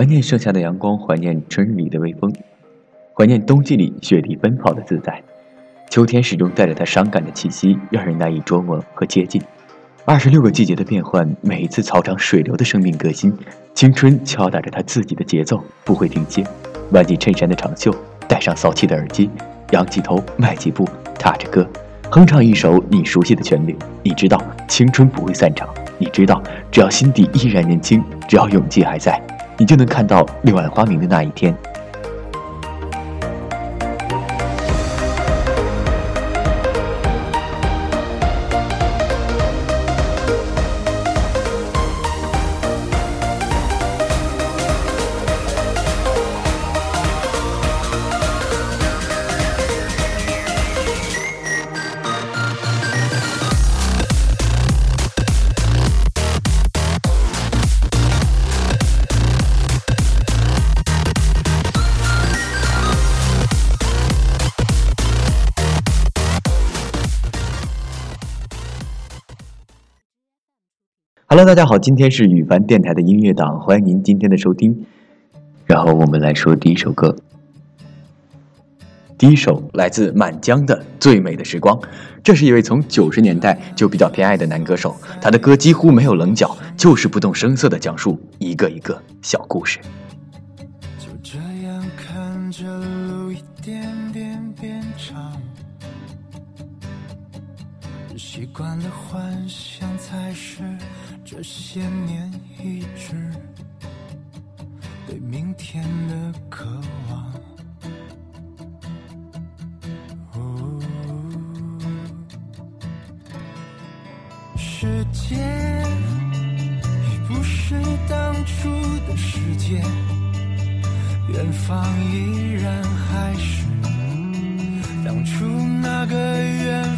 怀念盛夏的阳光，怀念春日里的微风，怀念冬季里雪地奔跑的自在。秋天始终带着它伤感的气息，让人难以捉摸和接近。二十六个季节的变换，每一次草长水流的生命革新，青春敲打着它自己的节奏，不会停歇。挽起衬衫的长袖，戴上骚气的耳机，仰起头，迈几步，踏着歌，哼唱一首你熟悉的旋律。你知道青春不会散场，你知道只要心底依然年轻，只要勇气还在。你就能看到柳暗花明的那一天。大家好，今天是羽凡电台的音乐档，欢迎您今天的收听。然后我们来说第一首歌，第一首来自满江的《最美的时光》，这是一位从九十年代就比较偏爱的男歌手，他的歌几乎没有棱角，就是不动声色的讲述一个一个小故事。就这样看着路一点点变长，习惯了幻想才是。这些年一直对明天的渴望，世界已不是当初的世界，远方依然还是当初那个远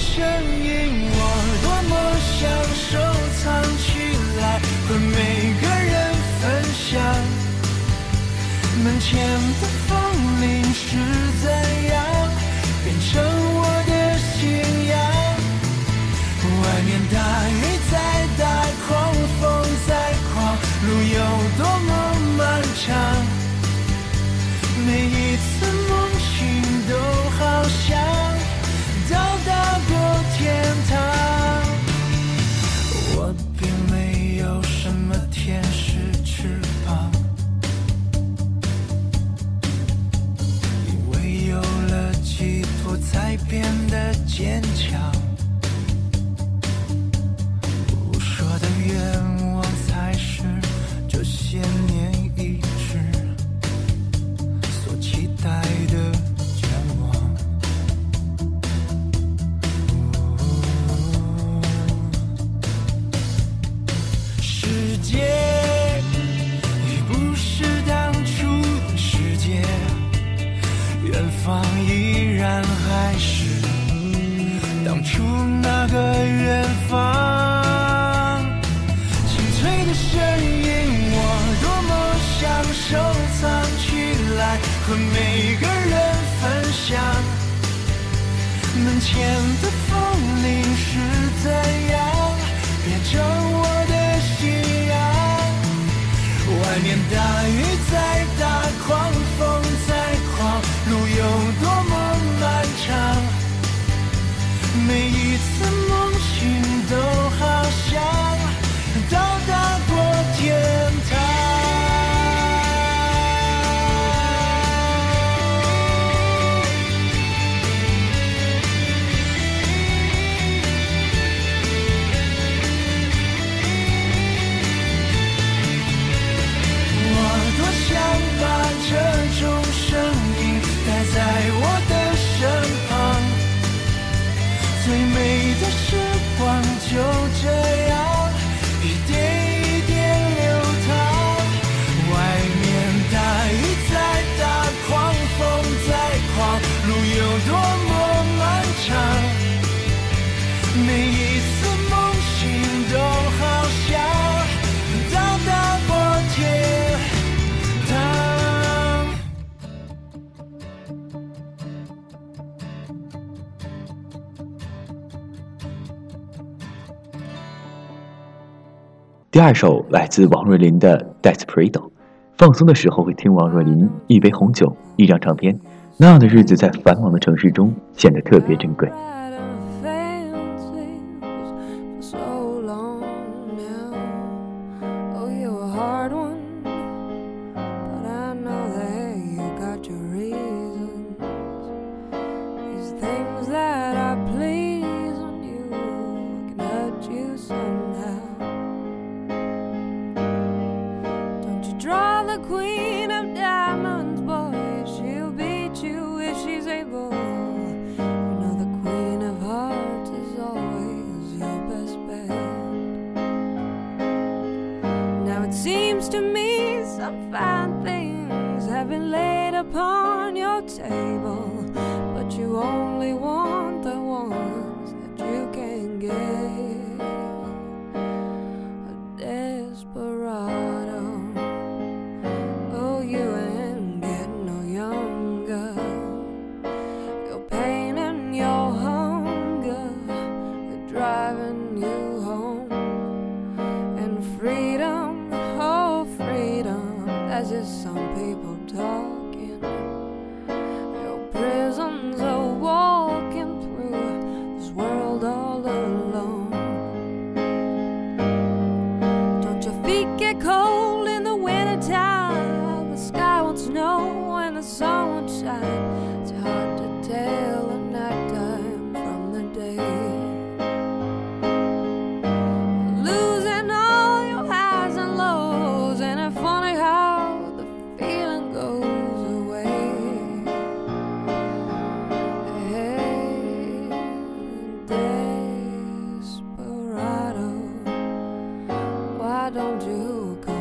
声音，我多么想收藏起来，和每个人分享。门前的风铃是怎样变成我的信仰？外面大雨再大，狂风再狂，路有多么漫长？第二首来自王若琳的《Desperado》，放松的时候会听王若琳，一杯红酒，一张唱片，那样的日子在繁忙的城市中显得特别珍贵。told you who.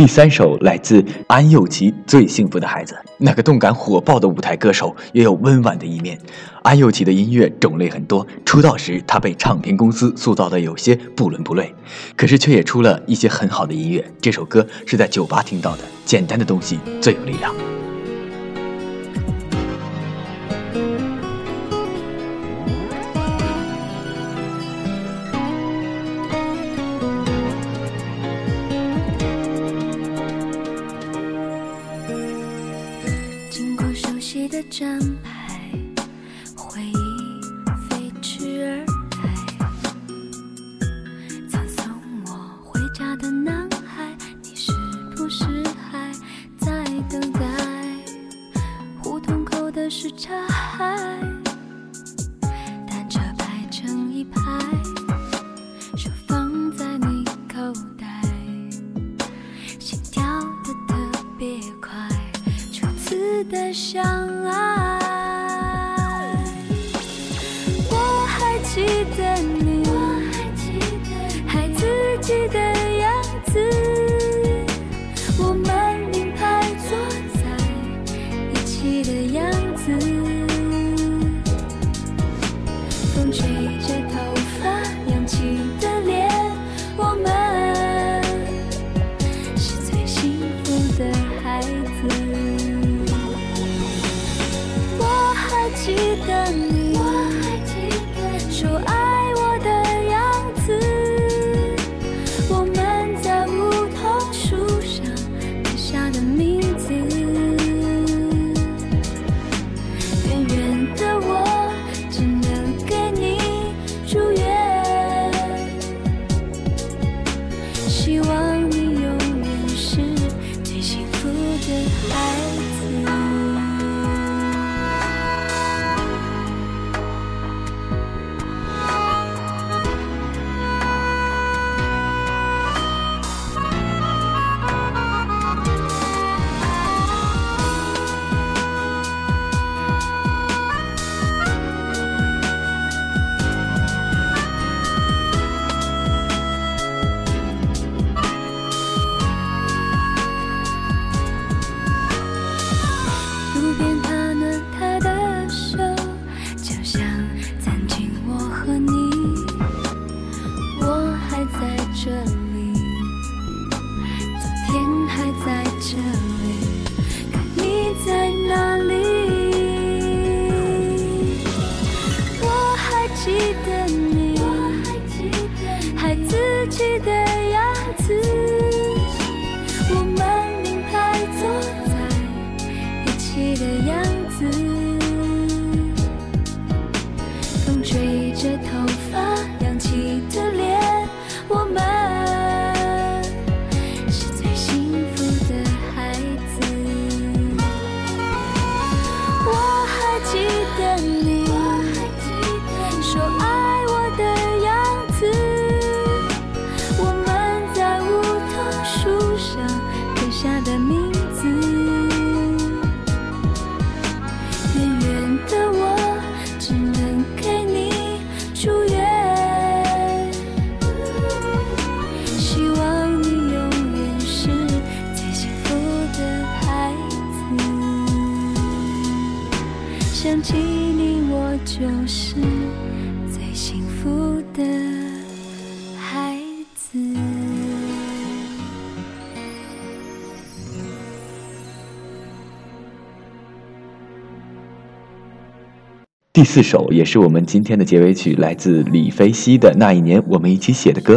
第三首来自安又琪，《最幸福的孩子》。那个动感火爆的舞台歌手，也有温婉的一面。安又琪的音乐种类很多，出道时她被唱片公司塑造的有些不伦不类，可是却也出了一些很好的音乐。这首歌是在酒吧听到的，简单的东西最有力量。是大海。change. 第四首也是我们今天的结尾曲，来自李飞希的《那一年我们一起写的歌》，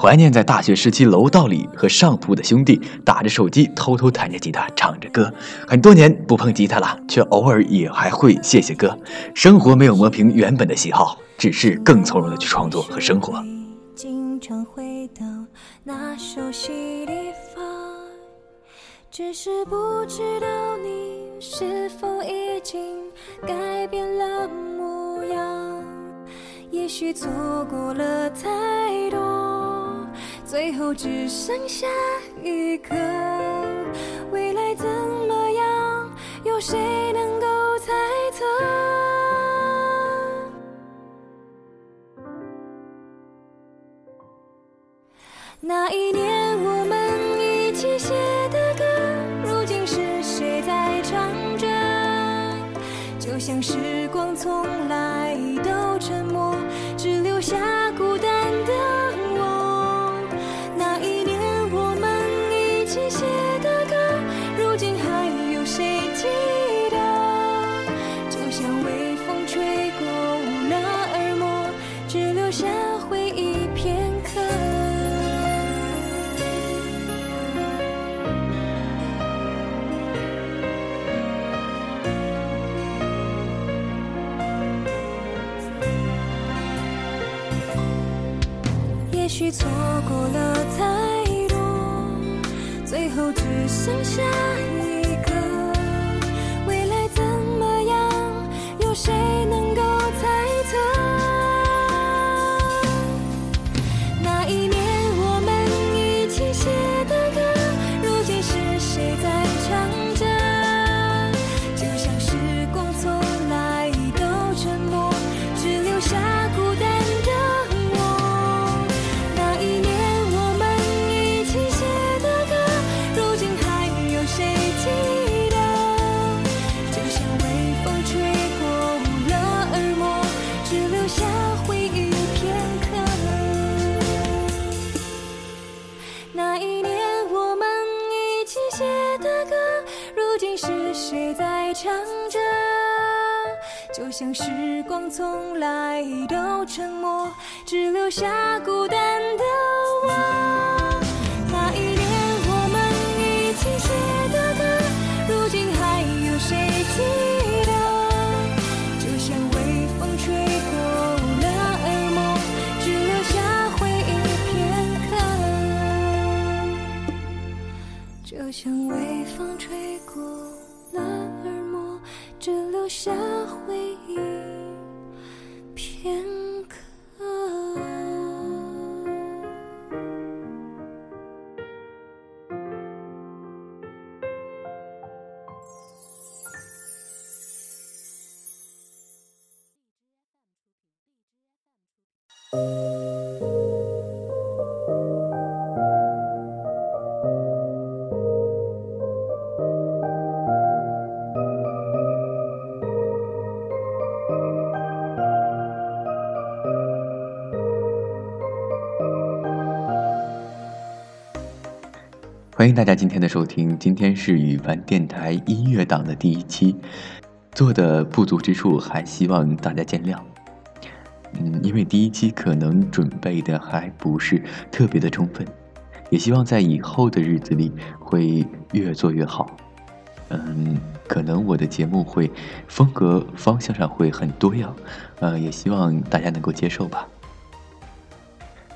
怀念在大学时期楼道里和上铺的兄弟打着手机，偷偷弹着吉他唱着歌。很多年不碰吉他了，却偶尔也还会写写歌。生活没有磨平原本的喜好，只是更从容的去创作和生活。经常回到那熟悉地方，只是不知道你是否已经改变了模样。也许错过了太多，最后只剩下一个。未来怎么样，有谁能够猜测？像时光从来错过了太多，最后只剩下一个。未来怎么样，有谁能欢迎大家今天的收听，今天是羽凡电台音乐档的第一期，做的不足之处还希望大家见谅。嗯，因为第一期可能准备的还不是特别的充分，也希望在以后的日子里会越做越好。嗯，可能我的节目会风格方向上会很多样，呃，也希望大家能够接受吧。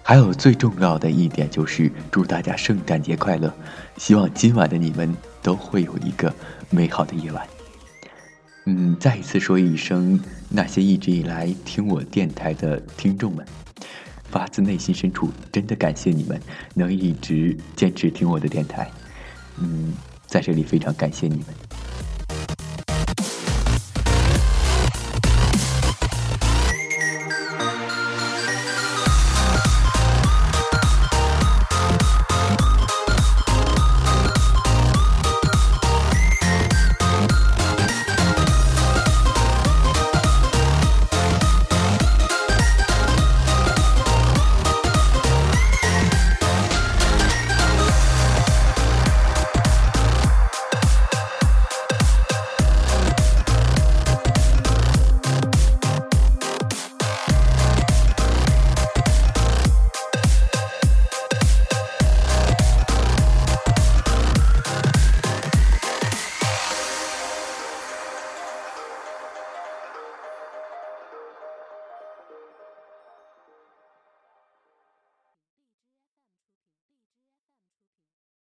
还有最重要的一点就是祝大家圣诞节快乐，希望今晚的你们都会有一个美好的夜晚。嗯，再一次说一声，那些一直以来听我电台的听众们，发自内心深处真的感谢你们能一直坚持听我的电台。嗯，在这里非常感谢你们。